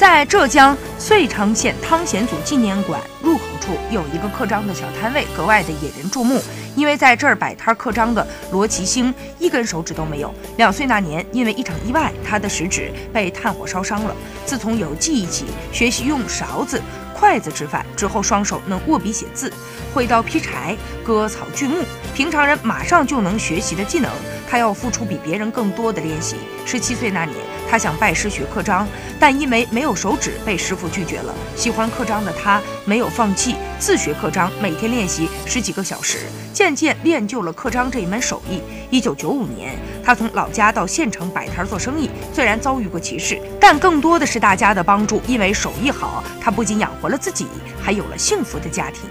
在浙江遂昌县汤显祖纪念馆入口处有一个刻章的小摊位，格外的引人注目。因为在这儿摆摊刻章的罗奇星一根手指都没有。两岁那年，因为一场意外，他的食指被炭火烧伤了。自从有记忆起，学习用勺子。筷子吃饭之后，双手能握笔写字，挥刀劈柴、割草锯木，平常人马上就能学习的技能，他要付出比别人更多的练习。十七岁那年，他想拜师学刻章，但因为没有手指，被师傅拒绝了。喜欢刻章的他没有放弃，自学刻章，每天练习十几个小时，渐渐练就了刻章这一门手艺。一九九五年，他从老家到县城摆摊做生意，虽然遭遇过歧视，但更多的是大家的帮助。因为手艺好，他不仅养活了自己，还有了幸福的家庭。